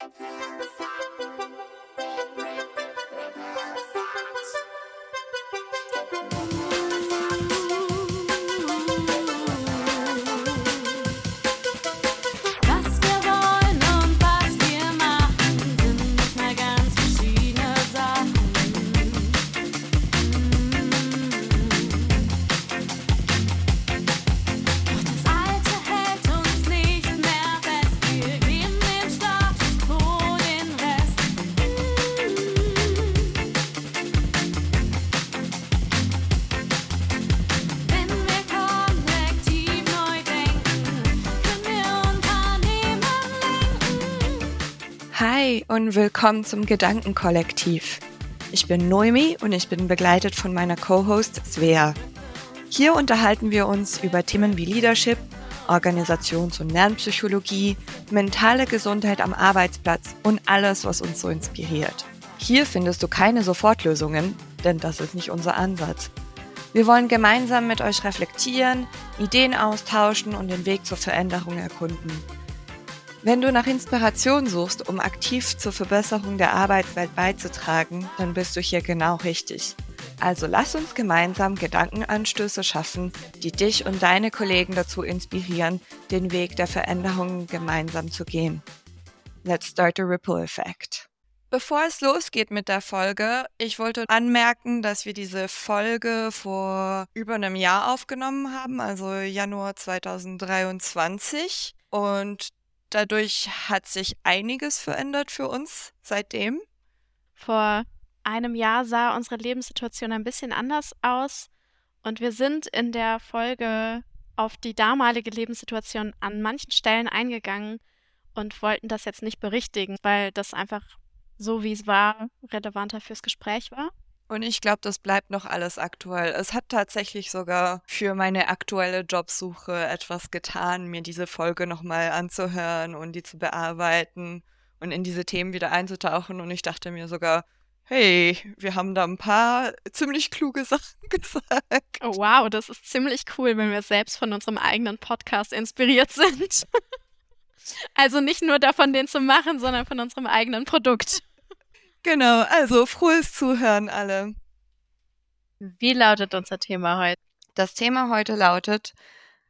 Was und willkommen zum Gedankenkollektiv. Ich bin Noemi und ich bin begleitet von meiner Co-Host Svea. Hier unterhalten wir uns über Themen wie Leadership, Organisations- und Lernpsychologie, mentale Gesundheit am Arbeitsplatz und alles, was uns so inspiriert. Hier findest du keine Sofortlösungen, denn das ist nicht unser Ansatz. Wir wollen gemeinsam mit euch reflektieren, Ideen austauschen und den Weg zur Veränderung erkunden. Wenn du nach Inspiration suchst, um aktiv zur Verbesserung der Arbeitswelt beizutragen, dann bist du hier genau richtig. Also lass uns gemeinsam Gedankenanstöße schaffen, die dich und deine Kollegen dazu inspirieren, den Weg der Veränderungen gemeinsam zu gehen. Let's start a ripple effect. Bevor es losgeht mit der Folge, ich wollte anmerken, dass wir diese Folge vor über einem Jahr aufgenommen haben, also Januar 2023. Und dadurch hat sich einiges verändert für uns seitdem. Vor einem Jahr sah unsere Lebenssituation ein bisschen anders aus und wir sind in der Folge auf die damalige Lebenssituation an manchen Stellen eingegangen und wollten das jetzt nicht berichtigen, weil das einfach so, wie es war, relevanter fürs Gespräch war. Und ich glaube, das bleibt noch alles aktuell. Es hat tatsächlich sogar für meine aktuelle Jobsuche etwas getan, mir diese Folge nochmal anzuhören und die zu bearbeiten und in diese Themen wieder einzutauchen. Und ich dachte mir sogar, hey, wir haben da ein paar ziemlich kluge Sachen gesagt. Oh wow, das ist ziemlich cool, wenn wir selbst von unserem eigenen Podcast inspiriert sind. Also nicht nur davon, den zu machen, sondern von unserem eigenen Produkt. Genau, also frohes Zuhören alle. Wie lautet unser Thema heute? Das Thema heute lautet,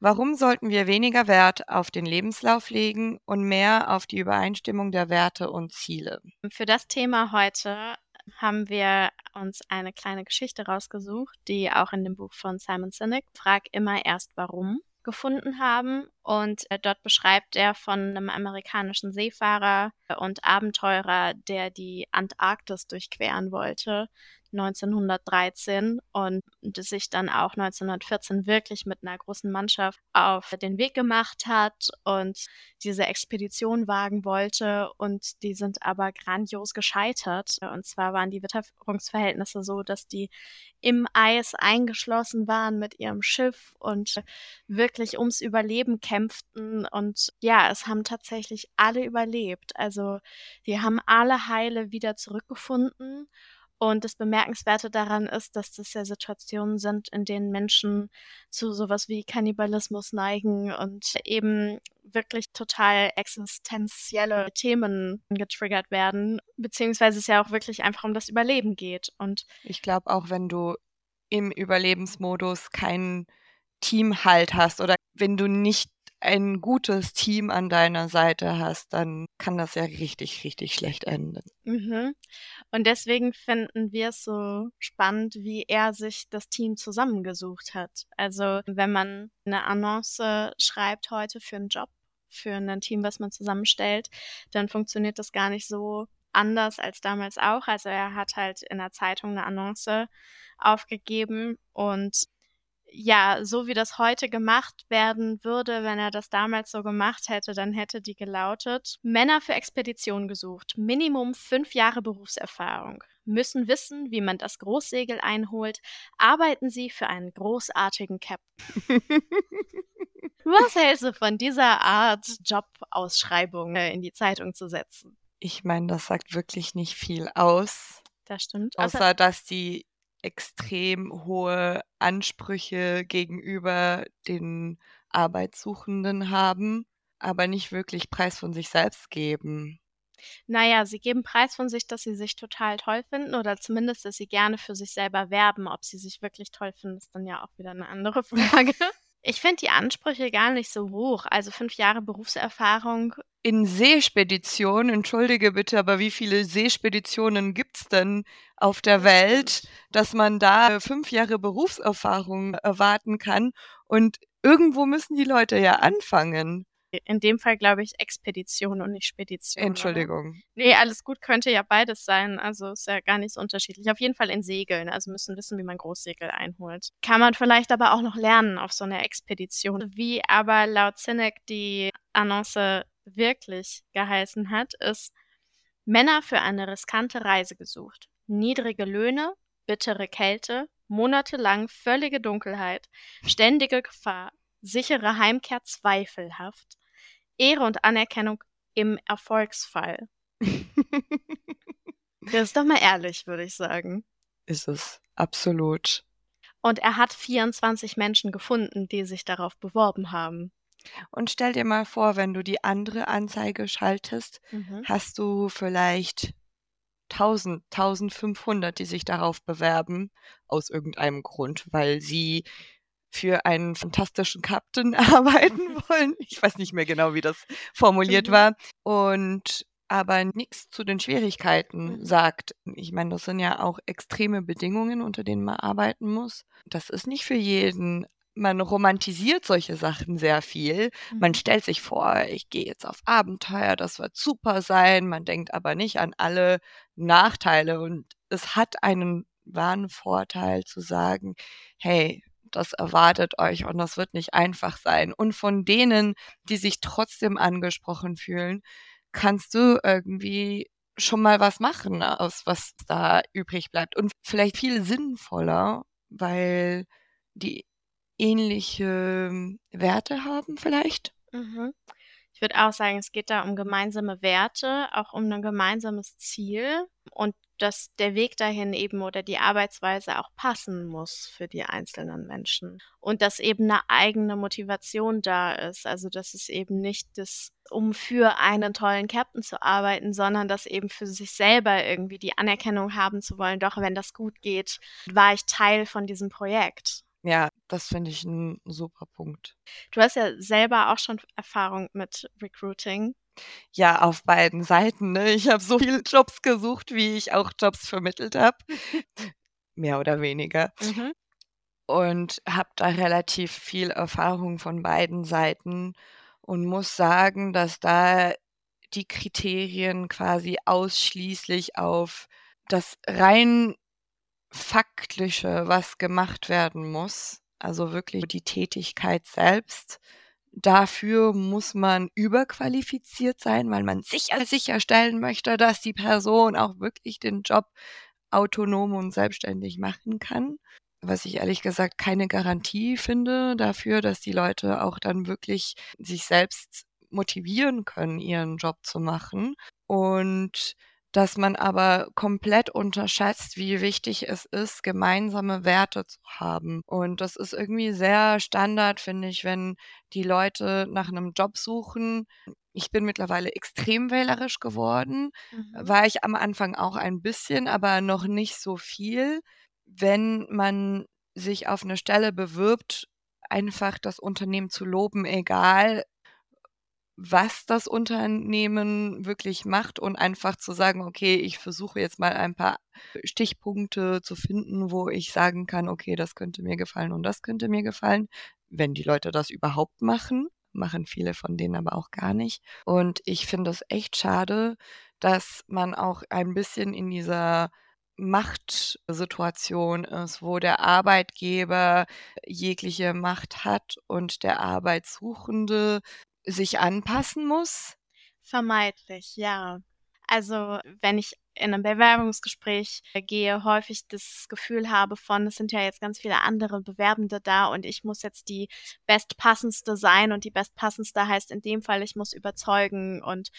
warum sollten wir weniger Wert auf den Lebenslauf legen und mehr auf die Übereinstimmung der Werte und Ziele? Für das Thema heute haben wir uns eine kleine Geschichte rausgesucht, die auch in dem Buch von Simon Sinek, Frag immer erst warum, gefunden haben. Und äh, dort beschreibt er von einem amerikanischen Seefahrer und Abenteurer, der die Antarktis durchqueren wollte. 1913 und sich dann auch 1914 wirklich mit einer großen Mannschaft auf den Weg gemacht hat und diese Expedition wagen wollte und die sind aber grandios gescheitert. Und zwar waren die Witterungsverhältnisse so, dass die im Eis eingeschlossen waren mit ihrem Schiff und wirklich ums Überleben kämpften und ja, es haben tatsächlich alle überlebt. Also die haben alle heile wieder zurückgefunden und das Bemerkenswerte daran ist, dass das ja Situationen sind, in denen Menschen zu sowas wie Kannibalismus neigen und eben wirklich total existenzielle Themen getriggert werden, beziehungsweise es ja auch wirklich einfach um das Überleben geht. Und Ich glaube, auch wenn du im Überlebensmodus keinen Teamhalt hast oder wenn du nicht ein gutes Team an deiner Seite hast, dann kann das ja richtig, richtig schlecht enden. Mhm. Und deswegen finden wir es so spannend, wie er sich das Team zusammengesucht hat. Also wenn man eine Annonce schreibt heute für einen Job, für ein Team, was man zusammenstellt, dann funktioniert das gar nicht so anders als damals auch. Also er hat halt in der Zeitung eine Annonce aufgegeben und ja, so wie das heute gemacht werden würde, wenn er das damals so gemacht hätte, dann hätte die gelautet, Männer für Expedition gesucht, Minimum fünf Jahre Berufserfahrung, müssen wissen, wie man das Großsegel einholt, arbeiten sie für einen großartigen Captain. Was hältst du von dieser Art Jobausschreibung äh, in die Zeitung zu setzen? Ich meine, das sagt wirklich nicht viel aus, Das stimmt. außer dass die extrem hohe Ansprüche gegenüber den Arbeitssuchenden haben, aber nicht wirklich Preis von sich selbst geben. Naja, sie geben Preis von sich, dass sie sich total toll finden oder zumindest, dass sie gerne für sich selber werben. Ob sie sich wirklich toll finden, ist dann ja auch wieder eine andere Frage. Ich finde die Ansprüche gar nicht so hoch. Also fünf Jahre Berufserfahrung. In Seespeditionen, entschuldige bitte, aber wie viele Seespeditionen gibt's denn auf der Welt, dass man da fünf Jahre Berufserfahrung erwarten kann? Und irgendwo müssen die Leute ja anfangen. In dem Fall glaube ich Expedition und nicht Spedition. oder? Entschuldigung. Nee, alles gut, könnte ja beides sein. Also ist ja gar nicht so unterschiedlich. Auf jeden Fall in Segeln. Also müssen wissen, wie man Großsegel einholt. Kann man vielleicht aber auch noch lernen auf so einer Expedition. Wie aber laut Sinek die Annonce wirklich geheißen hat, ist Männer für eine riskante Reise gesucht. Niedrige Löhne, bittere Kälte, monatelang völlige Dunkelheit, ständige Gefahr, sichere Heimkehr zweifelhaft, Ehre und Anerkennung im Erfolgsfall. Das ist doch mal ehrlich, würde ich sagen. Ist es. Absolut. Und er hat 24 Menschen gefunden, die sich darauf beworben haben. Und stell dir mal vor, wenn du die andere Anzeige schaltest, Mhm. hast du vielleicht 1000, 1500, die sich darauf bewerben, aus irgendeinem Grund, weil sie für einen fantastischen Captain arbeiten wollen. Ich weiß nicht mehr genau, wie das formuliert Mhm. war. Und aber nichts zu den Schwierigkeiten Mhm. sagt. Ich meine, das sind ja auch extreme Bedingungen, unter denen man arbeiten muss. Das ist nicht für jeden. Man romantisiert solche Sachen sehr viel. Man Mhm. stellt sich vor, ich gehe jetzt auf Abenteuer, das wird super sein. Man denkt aber nicht an alle Nachteile. Und es hat einen wahren Vorteil zu sagen, hey, das erwartet euch und das wird nicht einfach sein. Und von denen, die sich trotzdem angesprochen fühlen, kannst du irgendwie schon mal was machen, aus was da übrig bleibt. Und vielleicht viel sinnvoller, weil die ähnliche Werte haben vielleicht. Mhm. Ich würde auch sagen, es geht da um gemeinsame Werte, auch um ein gemeinsames Ziel und dass der Weg dahin eben oder die Arbeitsweise auch passen muss für die einzelnen Menschen und dass eben eine eigene Motivation da ist. Also dass es eben nicht das, um für einen tollen Captain zu arbeiten, sondern dass eben für sich selber irgendwie die Anerkennung haben zu wollen, doch wenn das gut geht, war ich Teil von diesem Projekt. Ja, das finde ich ein super Punkt. Du hast ja selber auch schon Erfahrung mit Recruiting. Ja, auf beiden Seiten. Ne? Ich habe so viele Jobs gesucht, wie ich auch Jobs vermittelt habe. Mehr oder weniger. Mhm. Und habe da relativ viel Erfahrung von beiden Seiten und muss sagen, dass da die Kriterien quasi ausschließlich auf das rein faktliche, was gemacht werden muss, also wirklich die Tätigkeit selbst. Dafür muss man überqualifiziert sein, weil man sicher sicherstellen möchte, dass die Person auch wirklich den Job autonom und selbstständig machen kann. Was ich ehrlich gesagt keine Garantie finde dafür, dass die Leute auch dann wirklich sich selbst motivieren können, ihren Job zu machen. Und dass man aber komplett unterschätzt, wie wichtig es ist, gemeinsame Werte zu haben. Und das ist irgendwie sehr Standard, finde ich, wenn die Leute nach einem Job suchen. Ich bin mittlerweile extrem wählerisch geworden, Mhm. war ich am Anfang auch ein bisschen, aber noch nicht so viel. Wenn man sich auf eine Stelle bewirbt, einfach das Unternehmen zu loben, egal was das Unternehmen wirklich macht und einfach zu sagen, okay, ich versuche jetzt mal ein paar Stichpunkte zu finden, wo ich sagen kann, okay, das könnte mir gefallen und das könnte mir gefallen. Wenn die Leute das überhaupt machen, machen viele von denen aber auch gar nicht. Und ich finde es echt schade, dass man auch ein bisschen in dieser Machtsituation ist, wo der Arbeitgeber jegliche Macht hat und der Arbeitssuchende sich anpassen muss. Vermeidlich, ja. Also, wenn ich in ein Bewerbungsgespräch gehe, häufig das Gefühl habe von, es sind ja jetzt ganz viele andere Bewerbende da und ich muss jetzt die bestpassendste sein und die bestpassendste heißt in dem Fall, ich muss überzeugen und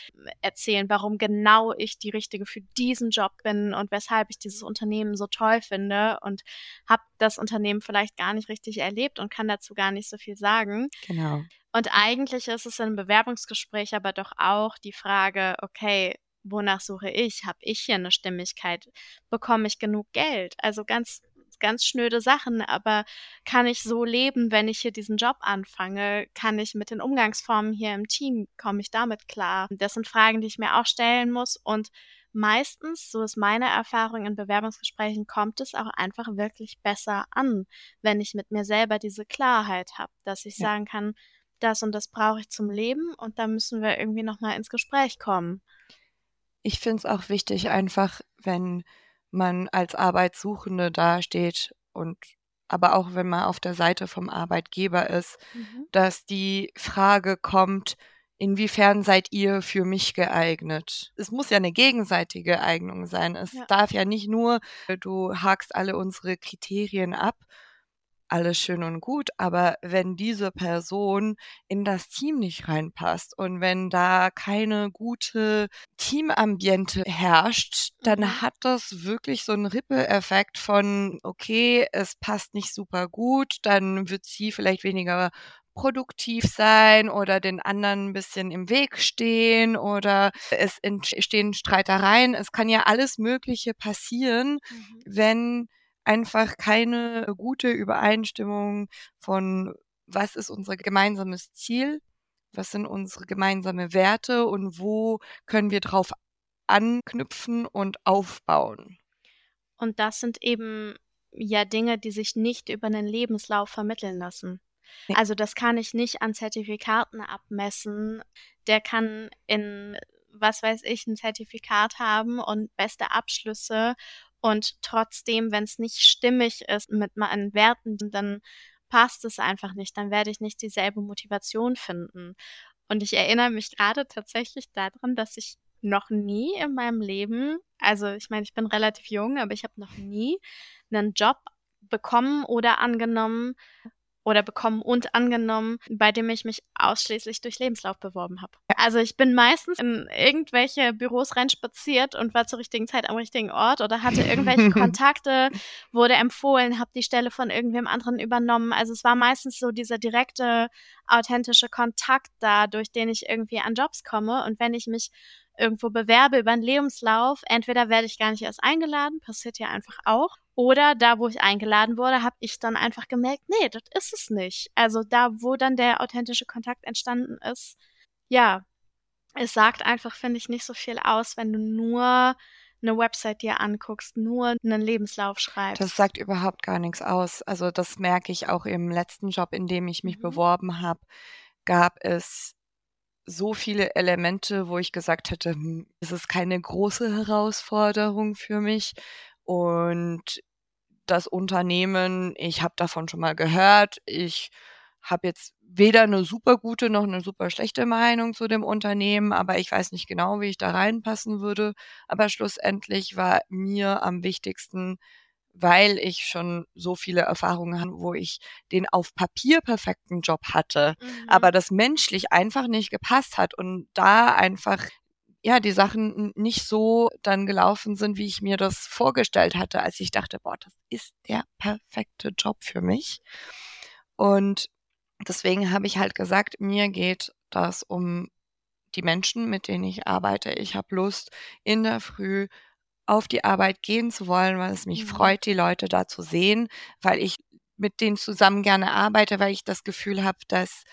erzählen, warum genau ich die richtige für diesen Job bin und weshalb ich dieses Unternehmen so toll finde und habe das Unternehmen vielleicht gar nicht richtig erlebt und kann dazu gar nicht so viel sagen. Genau. Und eigentlich ist es in einem Bewerbungsgespräch aber doch auch die Frage, okay, wonach suche ich? Habe ich hier eine Stimmigkeit? Bekomme ich genug Geld? Also ganz ganz schnöde Sachen, aber kann ich so leben, wenn ich hier diesen Job anfange? Kann ich mit den Umgangsformen hier im Team, komme ich damit klar? Das sind Fragen, die ich mir auch stellen muss und meistens, so ist meine Erfahrung in Bewerbungsgesprächen, kommt es auch einfach wirklich besser an, wenn ich mit mir selber diese Klarheit habe, dass ich Ja. sagen kann, das und das brauche ich zum Leben und da müssen wir irgendwie nochmal ins Gespräch kommen. Ich finde es auch wichtig, einfach, wenn man als Arbeitssuchende dasteht und aber auch wenn man auf der Seite vom Arbeitgeber ist, Mhm. dass die Frage kommt, inwiefern seid ihr für mich geeignet? Es muss ja eine gegenseitige Eignung sein. Es Ja. darf ja nicht nur, du hakst alle unsere Kriterien ab, alles schön und gut, aber wenn diese Person in das Team nicht reinpasst und wenn da keine gute Teamambiente herrscht, dann Mhm. hat das wirklich so einen Ripple-Effekt von, okay, es passt nicht super gut, dann wird sie vielleicht weniger produktiv sein oder den anderen ein bisschen im Weg stehen oder es entstehen Streitereien. Es kann ja alles Mögliche passieren, Mhm. wenn einfach keine gute Übereinstimmung von was ist unser gemeinsames Ziel, was sind unsere gemeinsame Werte und wo können wir drauf anknüpfen und aufbauen. Und das sind eben ja Dinge, die sich nicht über einen Lebenslauf vermitteln lassen. Ne. Also das kann ich nicht an Zertifikaten abmessen. Der kann in, was weiß ich, ein Zertifikat haben und beste Abschlüsse und trotzdem, wenn es nicht stimmig ist mit meinen Werten, dann passt es einfach nicht. Dann werde ich nicht dieselbe Motivation finden. Und ich erinnere mich gerade tatsächlich daran, dass ich noch nie in meinem Leben, also ich meine, ich bin relativ jung, aber ich habe noch nie einen Job bekommen oder angenommen oder bekommen und angenommen, bei dem ich mich ausschließlich durch Lebenslauf beworben habe. Also ich bin meistens in irgendwelche Büros reinspaziert und war zur richtigen Zeit am richtigen Ort oder hatte irgendwelche Kontakte, wurde empfohlen, habe die Stelle von irgendwem anderen übernommen. Also es war meistens so dieser direkte, authentische Kontakt da, durch den ich irgendwie an Jobs komme. Und wenn ich mich irgendwo bewerbe über einen Lebenslauf, entweder werde ich gar nicht erst eingeladen, passiert ja einfach auch, oder da, wo ich eingeladen wurde, habe ich dann einfach gemerkt, nee, das ist es nicht. Also da, wo dann der authentische Kontakt entstanden ist, ja, es sagt einfach, finde ich, nicht so viel aus, wenn du nur eine Website dir anguckst, nur einen Lebenslauf schreibst. Das sagt überhaupt gar nichts aus. Also das merke ich auch im letzten Job, in dem ich mich Mhm. beworben habe, gab es so viele Elemente, wo ich gesagt hätte, hm, es ist keine große Herausforderung für mich. Und das Unternehmen, ich habe davon schon mal gehört. Ich habe jetzt weder eine super gute noch eine super schlechte Meinung zu dem Unternehmen, aber ich weiß nicht genau, wie ich da reinpassen würde. Aber schlussendlich war mir am wichtigsten, weil ich schon so viele Erfahrungen habe, wo ich den auf Papier perfekten Job hatte, Mhm. aber das menschlich einfach nicht gepasst hat und da einfach ja, die Sachen nicht so dann gelaufen sind, wie ich mir das vorgestellt hatte, als ich dachte, boah, das ist der perfekte Job für mich. Und deswegen habe ich halt gesagt, mir geht das um die Menschen, mit denen ich arbeite. Ich habe Lust, in der Früh auf die Arbeit gehen zu wollen, weil es mich Mhm. freut, die Leute da zu sehen, weil ich mit denen zusammen gerne arbeite, weil ich das Gefühl habe, dass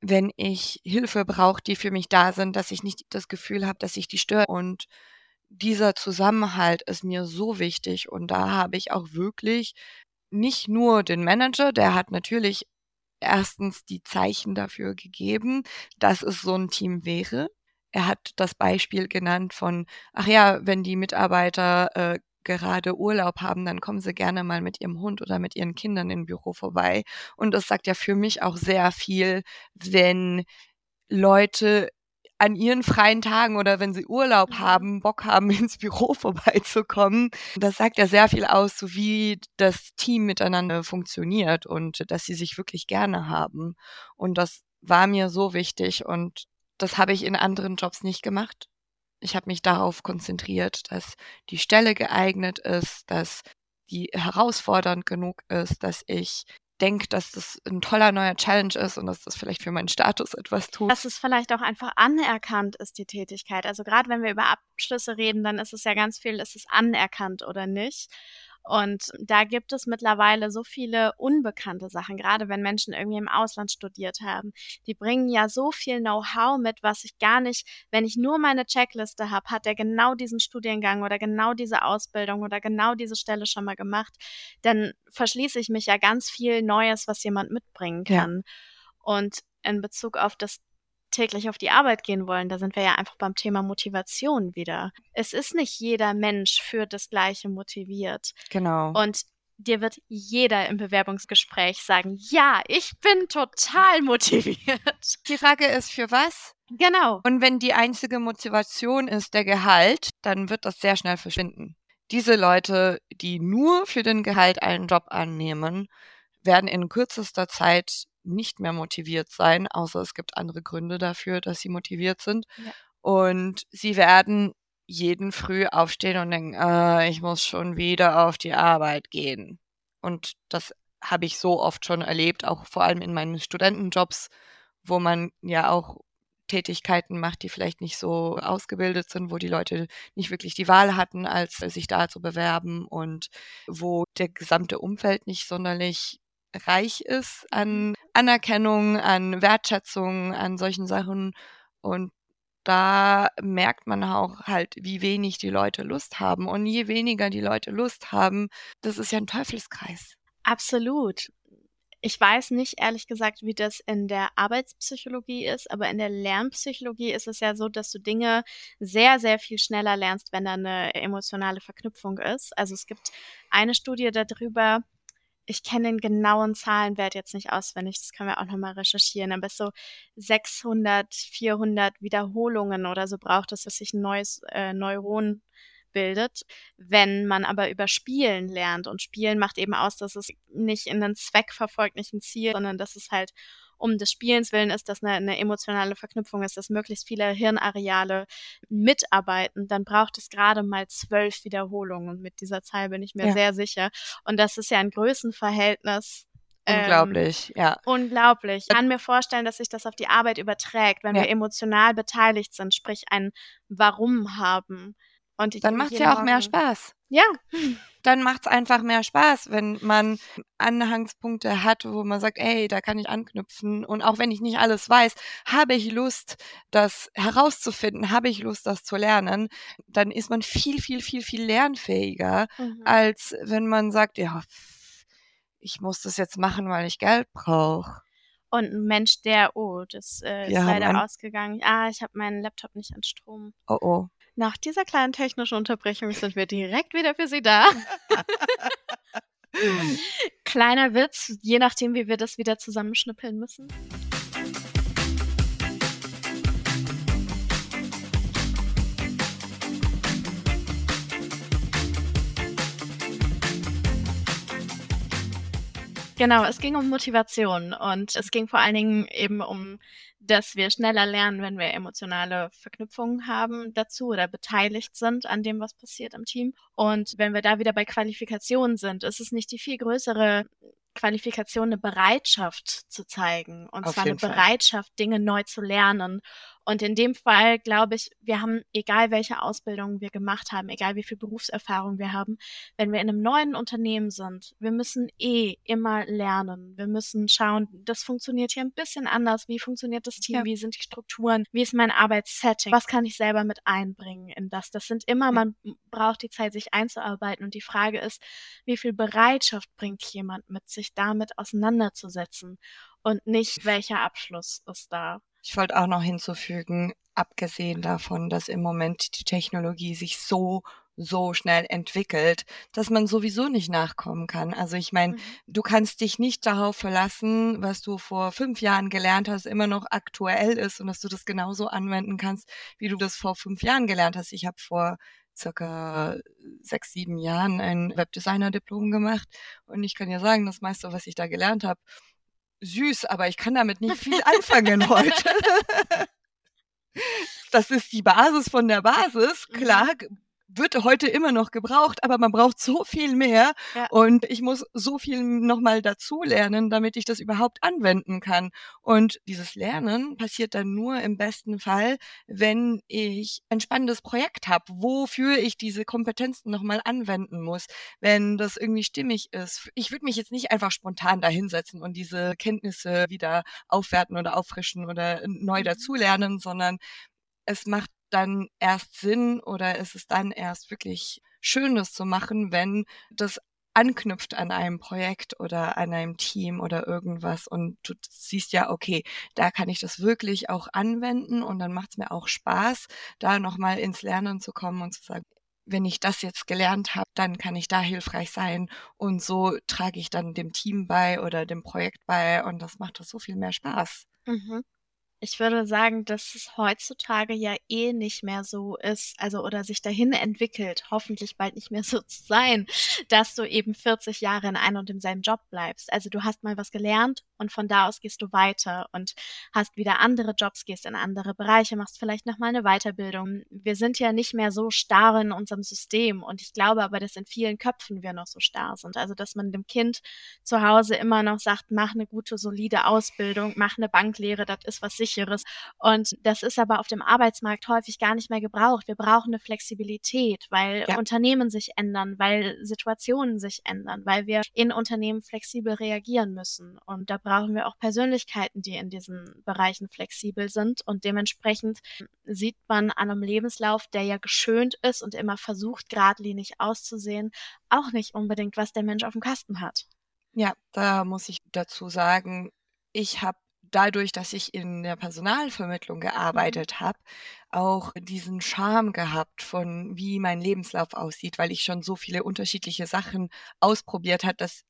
wenn ich Hilfe brauche, die für mich da sind, dass ich nicht das Gefühl habe, dass ich die störe. Und dieser Zusammenhalt ist mir so wichtig. Und da habe ich auch wirklich nicht nur den Manager, der hat natürlich erstens die Zeichen dafür gegeben, dass es so ein Team wäre. Er hat das Beispiel genannt von, ach ja, wenn die Mitarbeiter äh, gerade Urlaub haben, dann kommen sie gerne mal mit ihrem Hund oder mit ihren Kindern im Büro vorbei. Und das sagt ja für mich auch sehr viel, wenn Leute an ihren freien Tagen oder wenn sie Urlaub Mhm. haben, Bock haben, ins Büro vorbeizukommen. Das sagt ja sehr viel aus, so wie das Team miteinander funktioniert und dass sie sich wirklich gerne haben. Und das war mir so wichtig und das habe ich in anderen Jobs nicht gemacht. Ich habe mich darauf konzentriert, dass die Stelle geeignet ist, dass die herausfordernd genug ist, dass ich denke, dass das ein toller neuer Challenge ist und dass das vielleicht für meinen Status etwas tut. Dass es vielleicht auch einfach anerkannt ist, die Tätigkeit. Also gerade wenn wir über Abschlüsse reden, dann ist es ja ganz viel, ist es anerkannt oder nicht. Und da gibt es mittlerweile so viele unbekannte Sachen, gerade wenn Menschen irgendwie im Ausland studiert haben. Die bringen ja so viel Know-how mit, was ich gar nicht, wenn ich nur meine Checkliste habe, hat er genau diesen Studiengang oder genau diese Ausbildung oder genau diese Stelle schon mal gemacht, dann verschließe ich mich ja ganz viel Neues, was jemand mitbringen Ja. kann. Und in Bezug auf das täglich auf die Arbeit gehen wollen, da sind wir ja einfach beim Thema Motivation wieder. Es ist nicht jeder Mensch für das Gleiche motiviert. Genau. Und dir wird jeder im Bewerbungsgespräch sagen, ja, ich bin total motiviert. die Frage ist, für was? Genau. Und wenn die einzige Motivation ist der Gehalt, dann wird das sehr schnell verschwinden. Diese Leute, die nur für den Gehalt einen Job annehmen, werden in kürzester Zeit nicht mehr motiviert sein, außer es gibt andere Gründe dafür, dass sie motiviert sind. Ja. Und sie werden jeden früh aufstehen und denken, äh, ich muss schon wieder auf die Arbeit gehen. Und das habe ich so oft schon erlebt, auch vor allem in meinen Studentenjobs, wo man ja auch Tätigkeiten macht, die vielleicht nicht so ausgebildet sind, wo die Leute nicht wirklich die Wahl hatten, als sich da zu bewerben und wo der gesamte Umfeld nicht sonderlich reich ist an Anerkennung, an Wertschätzung, an solchen Sachen. Und da merkt man auch halt, wie wenig die Leute Lust haben. Und je weniger die Leute Lust haben, das ist ja ein Teufelskreis. Absolut. Ich weiß nicht, ehrlich gesagt, wie das in der Arbeitspsychologie ist, aber in der Lernpsychologie ist es ja so, dass du Dinge sehr, sehr viel schneller lernst, wenn da eine emotionale Verknüpfung ist. Also es gibt eine Studie darüber, ich kenne den genauen Zahlenwert jetzt nicht auswendig, das können wir auch nochmal recherchieren, aber so 600, 400 Wiederholungen oder so braucht es, dass sich ein neues äh, Neuron bildet. Wenn man aber über Spielen lernt und Spielen macht eben aus, dass es nicht in einen Zweck verfolgt, nicht ein Ziel, sondern dass es halt um des Spielens willen ist, dass eine, eine emotionale Verknüpfung ist, dass möglichst viele Hirnareale mitarbeiten, dann braucht es gerade mal zwölf Wiederholungen. Und mit dieser Zahl bin ich mir Ja. sehr sicher. Und das ist ja ein Größenverhältnis. ähm, Unglaublich, ja. Unglaublich. Ich kann mir vorstellen, dass sich das auf die Arbeit überträgt, wenn Ja. wir emotional beteiligt sind, sprich ein Warum haben. Und ich- Dann macht es ja auch mehr Morgen- Spaß. Ja, Dann macht es einfach mehr Spaß, wenn man Anhangspunkte hat, wo man sagt, ey, da kann ich anknüpfen. Und auch wenn ich nicht alles weiß, habe ich Lust, das herauszufinden, habe ich Lust, das zu lernen, dann ist man viel, viel, viel, viel lernfähiger, Mhm. als wenn man sagt, ja, ich muss das jetzt machen, weil ich Geld brauche. Und ein Mensch, der, oh, das äh, ist haben leider ein- ausgegangen. Ah, ich habe meinen Laptop nicht an Strom. Oh oh. Nach dieser kleinen technischen Unterbrechung sind wir direkt wieder für Sie da. Kleiner Witz, je nachdem, wie wir das wieder zusammenschnippeln müssen. Genau, es ging um Motivation und es ging vor allen Dingen eben um, dass wir schneller lernen, wenn wir emotionale Verknüpfungen haben dazu oder beteiligt sind an dem, was passiert im Team. Und wenn wir da wieder bei Qualifikationen sind, ist es nicht die viel größere Qualifikation, eine Bereitschaft zu zeigen. Und Auf zwar eine Fall. Bereitschaft, Dinge neu zu lernen. Und in dem Fall glaube ich, wir haben, egal welche Ausbildung wir gemacht haben, egal wie viel Berufserfahrung wir haben, wenn wir in einem neuen Unternehmen sind, wir müssen eh immer lernen. Wir müssen schauen, das funktioniert hier ein bisschen anders. Wie funktioniert das Team? Ja. Wie sind die Strukturen? Wie ist mein Arbeitssetting? Was kann ich selber mit einbringen in das? Das sind immer, man braucht die Zeit, sich einzuarbeiten. Und die Frage ist, wie viel Bereitschaft bringt jemand mit, sich damit auseinanderzusetzen? Und nicht, welcher Abschluss ist da? Ich wollte auch noch hinzufügen, abgesehen davon, dass im Moment die Technologie sich so, so schnell entwickelt, dass man sowieso nicht nachkommen kann. Also ich meine, Mhm. du kannst dich nicht darauf verlassen, was du vor fünf Jahren gelernt hast, immer noch aktuell ist und dass du das genauso anwenden kannst, wie du das vor fünf Jahren gelernt hast. Ich habe vor circa sechs, sieben Jahren ein Webdesigner-Diplom gemacht und ich kann ja sagen, das meiste, was ich da gelernt habe, süß, aber ich kann damit nicht viel anfangen heute. Das ist die Basis von der Basis. Mhm. Klar g- wird heute immer noch gebraucht, aber man braucht so viel mehr Ja. und ich muss so viel nochmal dazulernen, damit ich das überhaupt anwenden kann. Und dieses Lernen passiert dann nur im besten Fall, wenn ich ein spannendes Projekt habe, wofür ich diese Kompetenzen nochmal anwenden muss, wenn das irgendwie stimmig ist. Ich würde mich jetzt nicht einfach spontan dahinsetzen und diese Kenntnisse wieder aufwerten oder auffrischen oder neu Mhm. dazulernen, sondern es macht dann erst Sinn oder es ist dann erst wirklich schön, das zu machen, wenn das anknüpft an einem Projekt oder an einem Team oder irgendwas und du siehst ja, okay, da kann ich das wirklich auch anwenden und dann macht es mir auch Spaß, da nochmal ins Lernen zu kommen und zu sagen, wenn ich das jetzt gelernt habe, dann kann ich da hilfreich sein und so trage ich dann dem Team bei oder dem Projekt bei und das macht das so viel mehr Spaß. Mhm. Ich würde sagen, dass es heutzutage ja eh nicht mehr so ist, also oder sich dahin entwickelt, hoffentlich bald nicht mehr so zu sein, dass du eben 40 Jahre in einem und demselben Job bleibst. Also du hast mal was gelernt und von da aus gehst du weiter und hast wieder andere Jobs, gehst in andere Bereiche, machst vielleicht nochmal eine Weiterbildung. Wir sind ja nicht mehr so starr in unserem System und ich glaube aber, dass in vielen Köpfen wir noch so starr sind. Also dass man dem Kind zu Hause immer noch sagt, mach eine gute, solide Ausbildung, mach eine Banklehre, das ist was sicheres. Und das ist aber auf dem Arbeitsmarkt häufig gar nicht mehr gebraucht. Wir brauchen eine Flexibilität, weil Ja. Unternehmen sich ändern, weil Situationen sich ändern, weil wir in Unternehmen flexibel reagieren müssen. Und da brauchen wir auch Persönlichkeiten, die in diesen Bereichen flexibel sind. Und dementsprechend sieht man an einem Lebenslauf, der ja geschönt ist und immer versucht, geradlinig auszusehen, auch nicht unbedingt, was der Mensch auf dem Kasten hat. Ja, da muss ich dazu sagen, ich habe dadurch, dass ich in der Personalvermittlung gearbeitet habe, auch diesen Charme gehabt von, wie mein Lebenslauf aussieht, weil ich schon so viele unterschiedliche Sachen ausprobiert habe, dass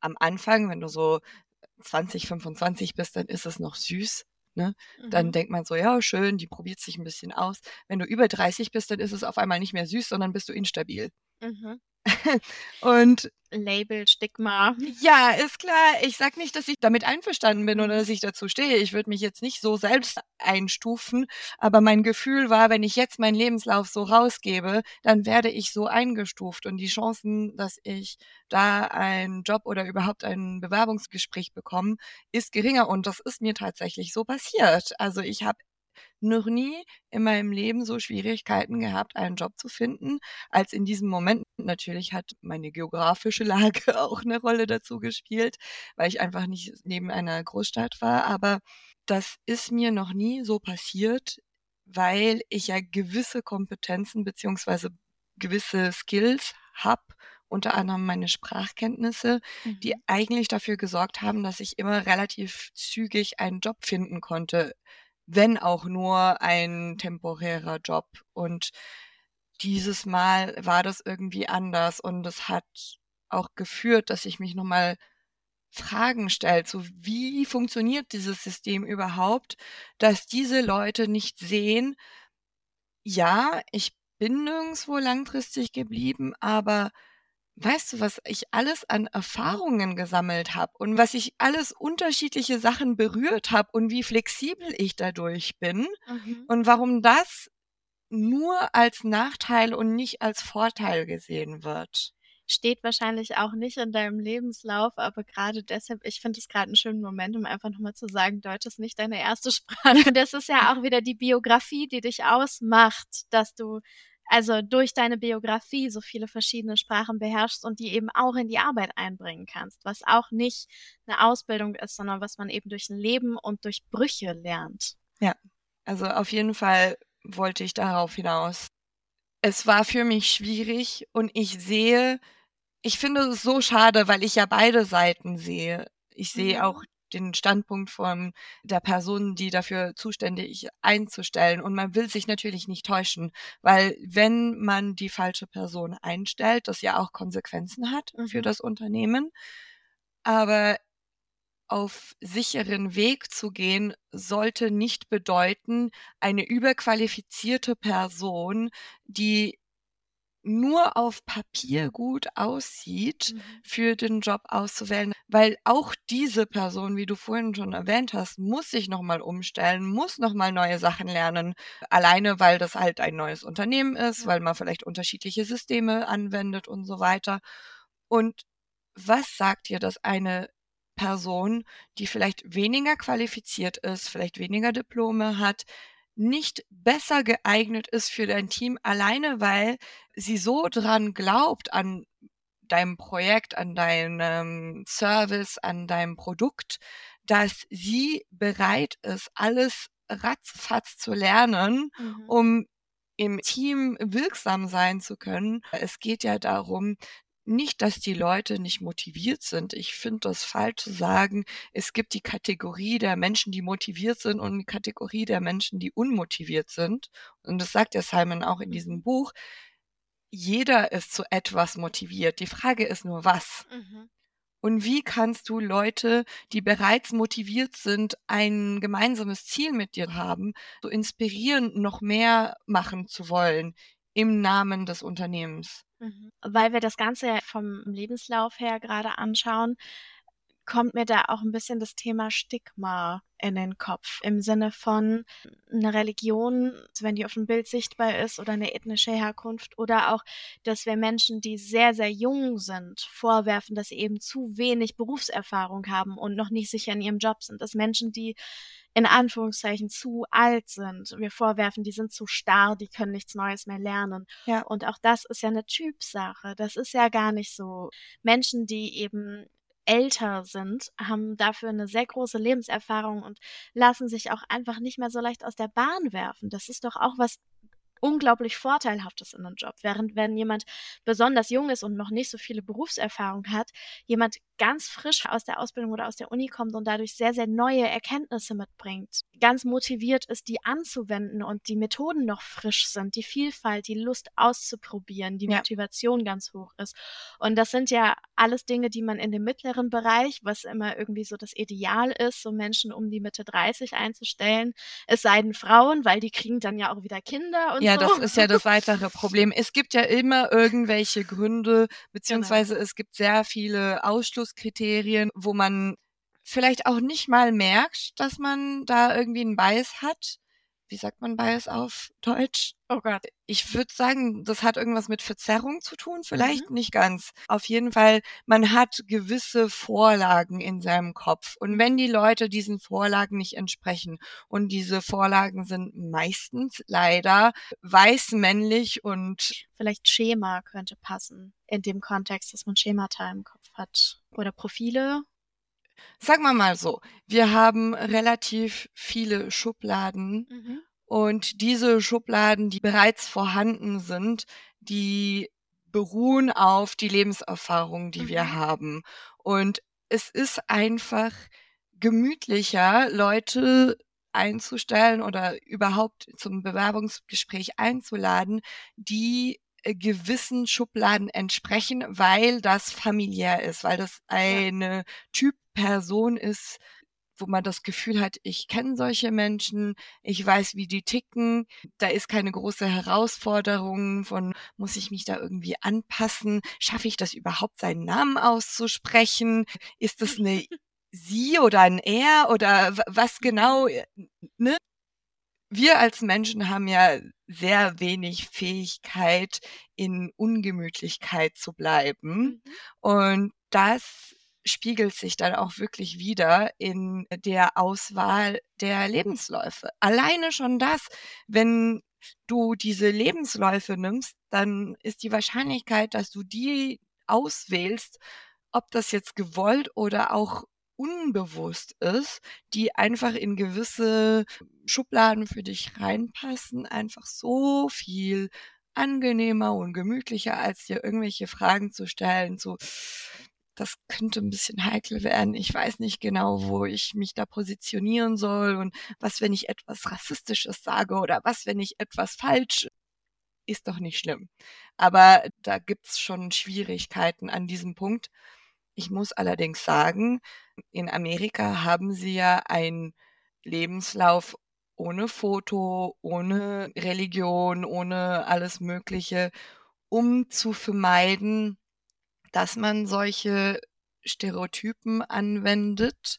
am Anfang, wenn du so 20, 25 bist, dann ist es noch süß. Ne? Dann Mhm. denkt man so, ja, schön, die probiert sich ein bisschen aus. Wenn du über 30 bist, dann ist es auf einmal nicht mehr süß, sondern bist du instabil. Mhm. Und Label, Stigma. ja, ist klar. Ich sag nicht, dass ich damit einverstanden bin oder dass ich dazu stehe. Ich würde mich jetzt nicht so selbst einstufen, aber mein Gefühl war, wenn ich jetzt meinen Lebenslauf so rausgebe, dann werde ich so eingestuft und die Chancen, dass ich da einen Job oder überhaupt ein Bewerbungsgespräch bekomme, ist geringer und das ist mir tatsächlich so passiert. Also ich habe noch nie in meinem Leben so Schwierigkeiten gehabt, einen Job zu finden, als in diesem Moment. Natürlich hat meine geografische Lage auch eine Rolle dazu gespielt, weil ich einfach nicht neben einer Großstadt war. Aber das ist mir noch nie so passiert, weil ich ja gewisse Kompetenzen beziehungsweise gewisse Skills habe, unter anderem meine Sprachkenntnisse, die Mhm. eigentlich dafür gesorgt haben, dass ich immer relativ zügig einen Job finden konnte, wenn auch nur ein temporärer Job. Und dieses Mal war das irgendwie anders und es hat auch geführt, dass ich mich nochmal Fragen stelle, so wie funktioniert dieses System überhaupt, dass diese Leute nicht sehen, ja, ich bin nirgendwo langfristig geblieben, aber weißt du, was ich alles an Erfahrungen gesammelt habe und was ich alles unterschiedliche Sachen berührt habe und wie flexibel ich dadurch bin Mhm. und warum das nur als Nachteil und nicht als Vorteil gesehen wird. Steht wahrscheinlich auch nicht in deinem Lebenslauf, aber gerade deshalb, ich finde es gerade einen schönen Moment, um einfach nochmal zu sagen, Deutsch ist nicht deine erste Sprache. Das ist ja auch wieder die Biografie, die dich ausmacht, dass du also durch deine Biografie so viele verschiedene Sprachen beherrschst und die eben auch in die Arbeit einbringen kannst, was auch nicht eine Ausbildung ist, sondern was man eben durch ein Leben und durch Brüche lernt. Ja, also auf jeden Fall wollte ich darauf hinaus. Es war für mich schwierig und ich sehe, ich finde es so schade, weil ich ja beide Seiten sehe. Ich sehe Mhm. auch den Standpunkt von der Person, die dafür zuständig einzustellen. Und man will sich natürlich nicht täuschen, weil wenn man die falsche Person einstellt, das ja auch Konsequenzen hat für Mhm. das Unternehmen. Aber auf sicheren Weg zu gehen, sollte nicht bedeuten, eine überqualifizierte Person, die nur auf Papier gut aussieht, Mhm. für den Job auszuwählen, weil auch diese Person, wie du vorhin schon erwähnt hast, muss sich noch mal umstellen, muss noch mal neue Sachen lernen, alleine weil das halt ein neues Unternehmen ist, weil man vielleicht unterschiedliche Systeme anwendet und so weiter. Und was sagt dir, dass eine Person, die vielleicht weniger qualifiziert ist, vielleicht weniger Diplome hat, nicht besser geeignet ist für dein Team, alleine weil sie so dran glaubt an deinem Projekt, an deinem Service, an deinem Produkt, dass sie bereit ist, alles ratzfatz zu lernen, Mhm. um im Team wirksam sein zu können. Es geht ja darum, nicht, dass die Leute nicht motiviert sind. Ich finde das falsch zu sagen, es gibt die Kategorie der Menschen, die motiviert sind und die Kategorie der Menschen, die unmotiviert sind. Und das sagt ja Simon auch in diesem. Buch. Jeder ist zu etwas motiviert. Die Frage ist nur, was? Mhm. Und wie kannst du Leute, die bereits motiviert sind, ein gemeinsames Ziel mit dir haben, so inspirieren, noch mehr machen zu wollen im Namen des Unternehmens? Mhm. Weil wir das Ganze vom Lebenslauf her gerade anschauen, kommt mir da auch ein bisschen das Thema Stigma in den Kopf. Im Sinne von eine Religion, wenn die auf dem Bild sichtbar ist oder eine ethnische Herkunft oder auch, dass wir Menschen, die sehr, sehr jung sind, vorwerfen, dass sie eben zu wenig Berufserfahrung haben und noch nicht sicher in ihrem Job sind. Dass Menschen, die in Anführungszeichen zu alt sind, wir vorwerfen, die sind zu starr, die können nichts Neues mehr lernen. Ja. Und auch das ist ja eine Typsache. Das ist ja gar nicht so. Menschen, die eben älter sind, haben dafür eine sehr große Lebenserfahrung und lassen sich auch einfach nicht mehr so leicht aus der Bahn werfen. Das ist doch auch was unglaublich Vorteilhaftes in einem Job. Während wenn jemand besonders jung ist und noch nicht so viele Berufserfahrung hat, jemand ganz frisch aus der Ausbildung oder aus der Uni kommt und dadurch sehr, sehr neue Erkenntnisse mitbringt, ganz motiviert ist, die anzuwenden und die Methoden noch frisch sind, die Vielfalt, die Lust auszuprobieren, die Ja. Motivation ganz hoch ist. Und das sind ja alles Dinge, die man in dem mittleren Bereich, was immer irgendwie so das Ideal ist, so Menschen um die Mitte 30 einzustellen, es sei denn Frauen, weil die kriegen dann ja auch wieder Kinder und Ja, so. das ist ja das weitere Problem. Es gibt ja immer irgendwelche Gründe, beziehungsweise es gibt sehr viele Ausschlusskriterien, wo man vielleicht auch nicht mal merkt, dass man da irgendwie einen Bias hat. Wie sagt man Bias auf Deutsch? Oh Gott. Ich würde sagen, das hat irgendwas mit Verzerrung zu tun, vielleicht nicht ganz. Auf jeden Fall, man hat gewisse Vorlagen in seinem Kopf. Und wenn die Leute diesen Vorlagen nicht entsprechen, und diese Vorlagen sind meistens leider weiß, männlich und Vielleicht Schema könnte passen in dem Kontext, dass man Schemata im Kopf hat. Oder Profile. Sagen wir mal so, wir haben relativ viele Schubladen Mhm. Und diese Schubladen, die bereits vorhanden sind, die beruhen auf die Lebenserfahrung, die wir Mhm. haben. Und es ist einfach gemütlicher, Leute einzustellen oder überhaupt zum Bewerbungsgespräch einzuladen, die gewissen Schubladen entsprechen, weil das familiär ist, weil das eine Typperson ist, wo man das Gefühl hat, ich kenne solche Menschen, ich weiß, wie die ticken, da ist keine große Herausforderung von, muss ich mich da irgendwie anpassen, schaffe ich das überhaupt, seinen Namen auszusprechen, ist das eine Sie oder ein Er oder wa- was genau, äh, ne? Wir als Menschen haben ja sehr wenig Fähigkeit, in Ungemütlichkeit zu bleiben. Mhm. Und das spiegelt sich dann auch wirklich wieder in der Auswahl der Lebensläufe. Alleine schon das, wenn du diese Lebensläufe nimmst, dann ist die Wahrscheinlichkeit, dass du die auswählst, ob das jetzt gewollt oder auch unbewusst ist, die einfach in gewisse Schubladen für dich reinpassen, einfach so viel angenehmer und gemütlicher, als dir irgendwelche Fragen zu stellen, so das könnte ein bisschen heikel werden. Ich weiß nicht genau, wo ich mich da positionieren soll und was, wenn ich etwas Rassistisches sage oder was, wenn ich etwas falsch ist doch nicht schlimm. Aber da gibt's schon Schwierigkeiten an diesem Punkt. Ich muss allerdings sagen, in Amerika haben sie ja einen Lebenslauf ohne Foto, ohne Religion, ohne alles Mögliche, um zu vermeiden, dass man solche Stereotypen anwendet.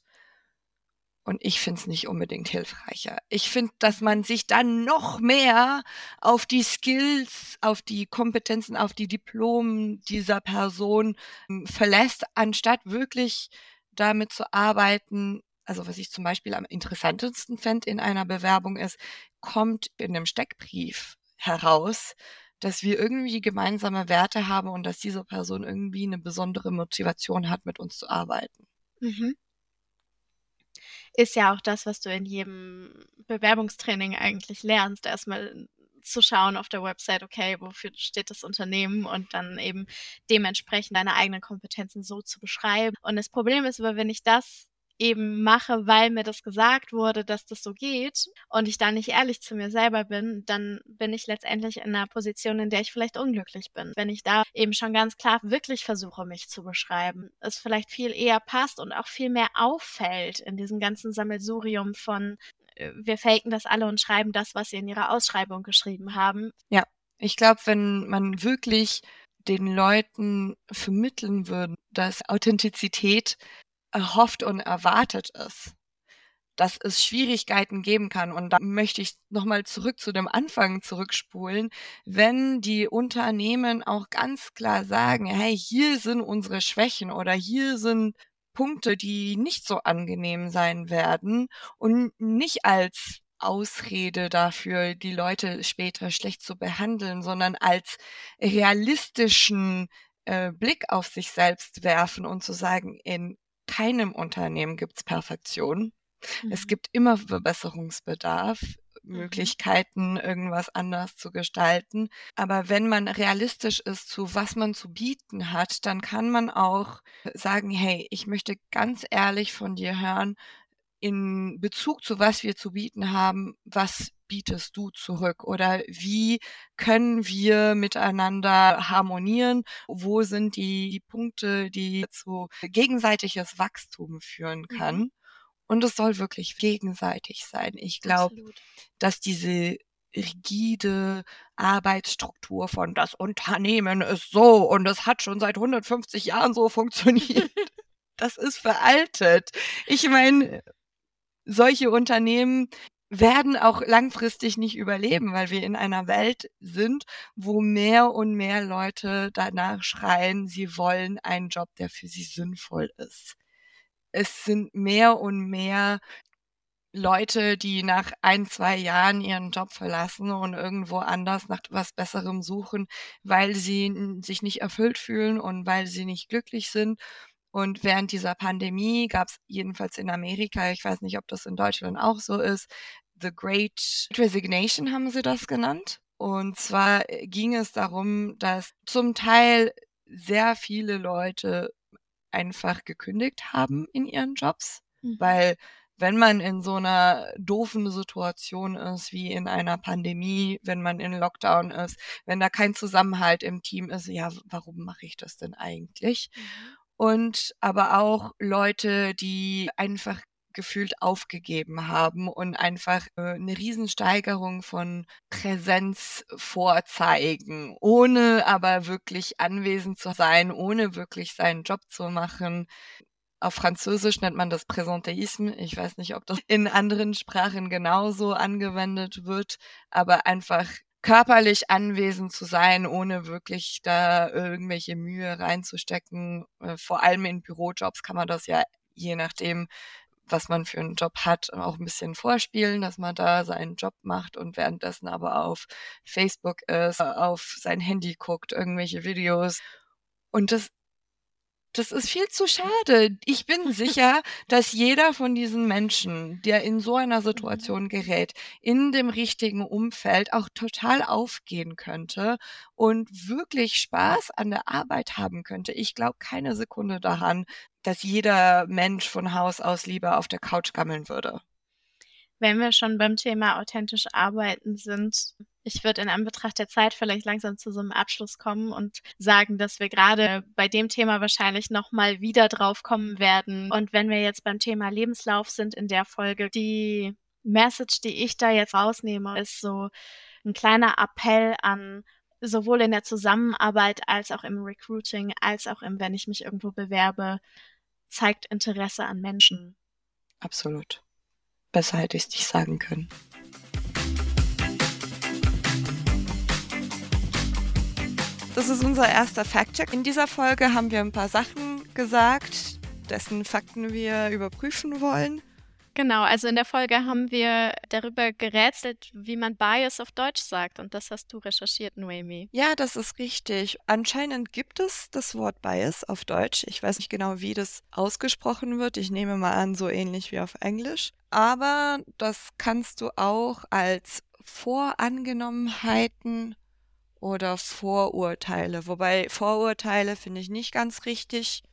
Und ich finde es nicht unbedingt hilfreicher. Ich finde, dass man sich dann noch mehr auf die Skills, auf die Kompetenzen, auf die Diplomen dieser Person ähm, verlässt, anstatt wirklich damit zu arbeiten. Also was ich zum Beispiel am interessantesten fände in einer Bewerbung ist, kommt in einem Steckbrief heraus, dass wir irgendwie gemeinsame Werte haben und dass diese Person irgendwie eine besondere Motivation hat, mit uns zu arbeiten. Mhm. Ist ja auch das, was du in jedem Bewerbungstraining eigentlich lernst, erstmal zu schauen auf der Website, okay, wofür steht das Unternehmen und dann eben dementsprechend deine eigenen Kompetenzen so zu beschreiben. Und das Problem ist aber, wenn ich das eben mache, weil mir das gesagt wurde, dass das so geht und ich da nicht ehrlich zu mir selber bin, dann bin ich letztendlich in einer Position, in der ich vielleicht unglücklich bin. Wenn ich da eben schon ganz klar wirklich versuche, mich zu beschreiben, es vielleicht viel eher passt und auch viel mehr auffällt in diesem ganzen Sammelsurium von wir faken das alle und schreiben das, was sie in ihrer Ausschreibung geschrieben haben. Ja, ich glaube, wenn man wirklich den Leuten vermitteln würde, dass Authentizität erhofft und erwartet ist, dass es Schwierigkeiten geben kann. Und da möchte ich nochmal zurück zu dem Anfang zurückspulen, wenn die Unternehmen auch ganz klar sagen, hey, hier sind unsere Schwächen oder hier sind Punkte, die nicht so angenehm sein werden und nicht als Ausrede dafür, die Leute später schlecht zu behandeln, sondern als realistischen äh, Blick auf sich selbst werfen und zu sagen, in keinem Unternehmen gibt's Perfektion. Mhm. Es gibt immer Verbesserungsbedarf. Möglichkeiten, irgendwas anders zu gestalten. Aber wenn man realistisch ist zu was man zu bieten hat, dann kann man auch sagen, hey, ich möchte ganz ehrlich von dir hören, in Bezug zu was wir zu bieten haben, was bietest du zurück oder wie können wir miteinander harmonieren? Wo sind die, die Punkte, die zu gegenseitiges Wachstum führen mhm. kann? Mhm. Und es soll wirklich gegenseitig sein. Ich glaube, dass diese rigide Arbeitsstruktur von das Unternehmen ist so und es hat schon seit 150 Jahren so funktioniert. das ist veraltet. Ich meine, solche Unternehmen werden auch langfristig nicht überleben, weil wir in einer Welt sind, wo mehr und mehr Leute danach schreien, sie wollen einen Job, der für sie sinnvoll ist. Es sind mehr und mehr Leute, die nach ein, zwei Jahren ihren Job verlassen und irgendwo anders nach was Besserem suchen, weil sie sich nicht erfüllt fühlen und weil sie nicht glücklich sind und während dieser Pandemie gab es jedenfalls in Amerika, ich weiß nicht, ob das in Deutschland auch so ist, The Great Resignation haben sie das genannt. Und zwar äh, ging es darum, dass zum Teil sehr viele Leute einfach gekündigt haben in ihren Jobs, mhm. weil wenn man in so einer doofen Situation ist, wie in einer Pandemie, wenn man in Lockdown ist, wenn da kein Zusammenhalt im Team ist, ja, warum mache ich das denn eigentlich? Mhm und aber auch Leute, die einfach gefühlt aufgegeben haben und einfach äh, eine Riesensteigerung von Präsenz vorzeigen, ohne aber wirklich anwesend zu sein, ohne wirklich seinen Job zu machen. Auf Französisch nennt man das Präsentéisme. Ich weiß nicht, ob das in anderen Sprachen genauso angewendet wird, aber einfach körperlich anwesend zu sein, ohne wirklich da irgendwelche Mühe reinzustecken. Äh, vor allem in Bürojobs kann man das ja je nachdem, was man für einen Job hat, auch ein bisschen vorspielen, dass man da seinen Job macht und währenddessen aber auf Facebook ist, auf sein Handy guckt, irgendwelche Videos. Und das das ist viel zu schade. Ich bin sicher, dass jeder von diesen Menschen, der in so einer mhm. Situation gerät, in dem richtigen Umfeld auch total aufgehen könnte und wirklich Spaß an der Arbeit haben könnte. Ich glaube keine Sekunde daran, dass jeder Mensch von Haus aus lieber auf der Couch gammeln würde. Wenn wir schon beim Thema authentisch arbeiten sind, ich würde in Anbetracht der Zeit vielleicht langsam zu so einem Abschluss kommen und sagen, dass wir gerade bei dem Thema wahrscheinlich nochmal wieder drauf kommen werden. Und wenn wir jetzt beim Thema Lebenslauf sind in der Folge, die Message, die ich da jetzt rausnehme, ist so ein kleiner Appell an sowohl in der Zusammenarbeit als auch im Recruiting, als auch im, wenn ich mich irgendwo bewerbe, zeigt Interesse an Menschen. Absolut. Besser hätte ich es nicht sagen können. Das ist unser erster Fact-Check. In dieser Folge haben wir ein paar Sachen gesagt, dessen Fakten wir überprüfen wollen. Genau, also in der Folge haben wir darüber gerätselt, wie man Bias auf Deutsch sagt. Und das hast du recherchiert, Noemi. Ja, das ist richtig. Anscheinend gibt es das Wort Bias auf Deutsch. Ich weiß nicht genau, wie das ausgesprochen wird. Ich nehme mal an, so ähnlich wie auf Englisch. Aber das kannst du auch als Vorangenommenheiten oder Vorurteile. Wobei Vorurteile finde ich nicht ganz richtig.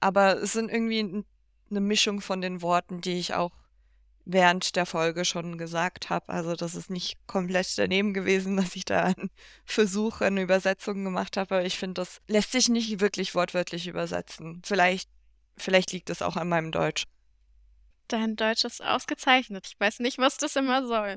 Aber es sind irgendwie eine Mischung von den Worten, die ich auch während der Folge schon gesagt habe. Also das ist nicht komplett daneben gewesen, dass ich da einen Versuch, eine Übersetzung gemacht habe. Aber ich finde, das lässt sich nicht wirklich wortwörtlich übersetzen. Vielleicht, vielleicht liegt es auch an meinem Deutsch. Dein Deutsch ist ausgezeichnet. Ich weiß nicht, was das immer soll.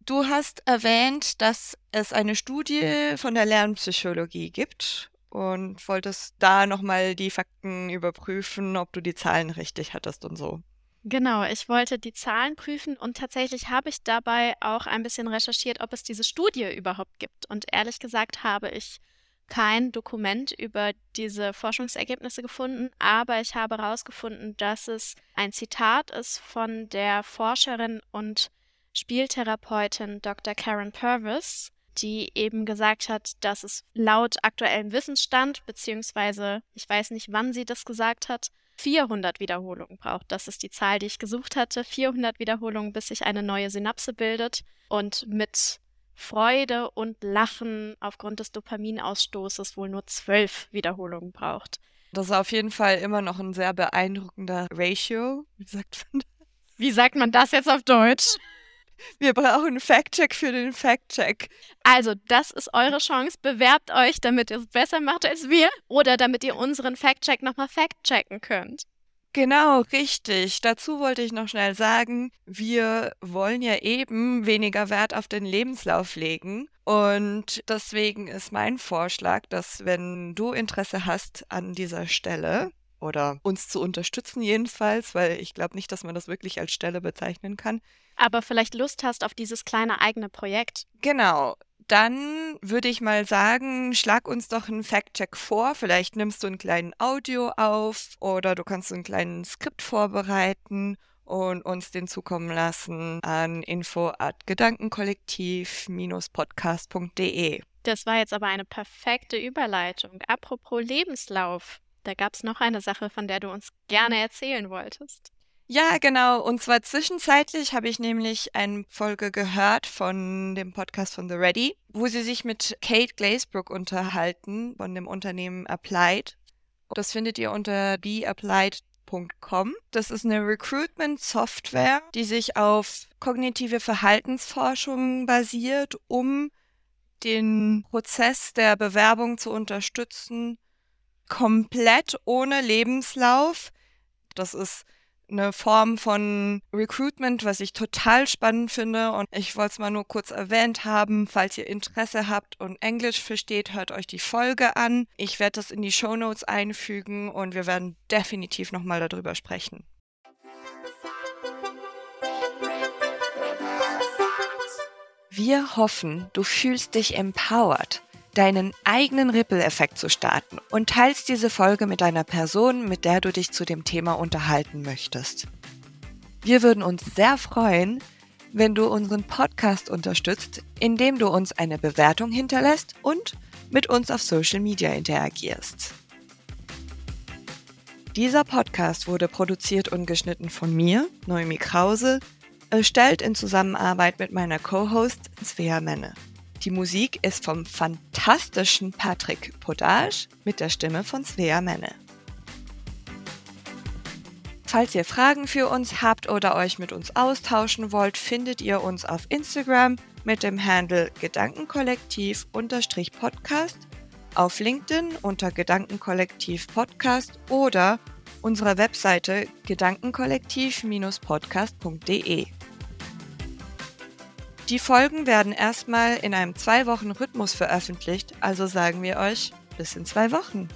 Du hast erwähnt, dass es eine Studie von der Lernpsychologie gibt und wolltest da nochmal die Fakten überprüfen, ob du die Zahlen richtig hattest und so. Genau, ich wollte die Zahlen prüfen und tatsächlich habe ich dabei auch ein bisschen recherchiert, ob es diese Studie überhaupt gibt. Und ehrlich gesagt habe ich kein Dokument über diese Forschungsergebnisse gefunden, aber ich habe herausgefunden, dass es ein Zitat ist von der Forscherin und Spieltherapeutin Dr. Karen Purvis, die eben gesagt hat, dass es laut aktuellem Wissensstand, beziehungsweise ich weiß nicht, wann sie das gesagt hat, 400 Wiederholungen braucht. Das ist die Zahl, die ich gesucht hatte. 400 Wiederholungen, bis sich eine neue Synapse bildet und mit Freude und Lachen aufgrund des Dopaminausstoßes wohl nur zwölf Wiederholungen braucht. Das ist auf jeden Fall immer noch ein sehr beeindruckender Ratio. Wie sagt man das? Wie sagt man das jetzt auf Deutsch? Wir brauchen einen Fact-Check für den Fact-Check. Also, das ist eure Chance. Bewerbt euch, damit ihr es besser macht als wir oder damit ihr unseren Fact-Check nochmal fact-checken könnt. Genau, richtig. Dazu wollte ich noch schnell sagen, wir wollen ja eben weniger Wert auf den Lebenslauf legen. Und deswegen ist mein Vorschlag, dass wenn du Interesse hast an dieser Stelle, oder uns zu unterstützen jedenfalls, weil ich glaube nicht, dass man das wirklich als Stelle bezeichnen kann, aber vielleicht Lust hast auf dieses kleine eigene Projekt. Genau. Dann würde ich mal sagen, schlag uns doch einen Fact-Check vor. Vielleicht nimmst du einen kleinen Audio auf oder du kannst einen kleinen Skript vorbereiten und uns den zukommen lassen an info at gedankenkollektiv-podcast.de. Das war jetzt aber eine perfekte Überleitung. Apropos Lebenslauf, da gab es noch eine Sache, von der du uns gerne erzählen wolltest. Ja, genau. Und zwar zwischenzeitlich habe ich nämlich eine Folge gehört von dem Podcast von The Ready, wo sie sich mit Kate Glazebrook unterhalten von dem Unternehmen Applied. Das findet ihr unter beapplied.com. Das ist eine Recruitment-Software, die sich auf kognitive Verhaltensforschung basiert, um den Prozess der Bewerbung zu unterstützen, komplett ohne Lebenslauf. Das ist eine Form von Recruitment, was ich total spannend finde. Und ich wollte es mal nur kurz erwähnt haben. Falls ihr Interesse habt und Englisch versteht, hört euch die Folge an. Ich werde das in die Show Notes einfügen und wir werden definitiv nochmal darüber sprechen. Wir hoffen, du fühlst dich empowered deinen eigenen Ripple-Effekt zu starten und teilst diese Folge mit einer Person, mit der du dich zu dem Thema unterhalten möchtest. Wir würden uns sehr freuen, wenn du unseren Podcast unterstützt, indem du uns eine Bewertung hinterlässt und mit uns auf Social Media interagierst. Dieser Podcast wurde produziert und geschnitten von mir, Noemi Krause, erstellt in Zusammenarbeit mit meiner Co-Host Svea Menne. Die Musik ist vom fantastischen Patrick Podage mit der Stimme von Svea Menne. Falls ihr Fragen für uns habt oder euch mit uns austauschen wollt, findet ihr uns auf Instagram mit dem Handle Gedankenkollektiv-Podcast, auf LinkedIn unter Gedankenkollektiv Podcast oder unserer Webseite gedankenkollektiv-podcast.de. Die Folgen werden erstmal in einem zwei Wochen Rhythmus veröffentlicht, also sagen wir euch bis in zwei Wochen.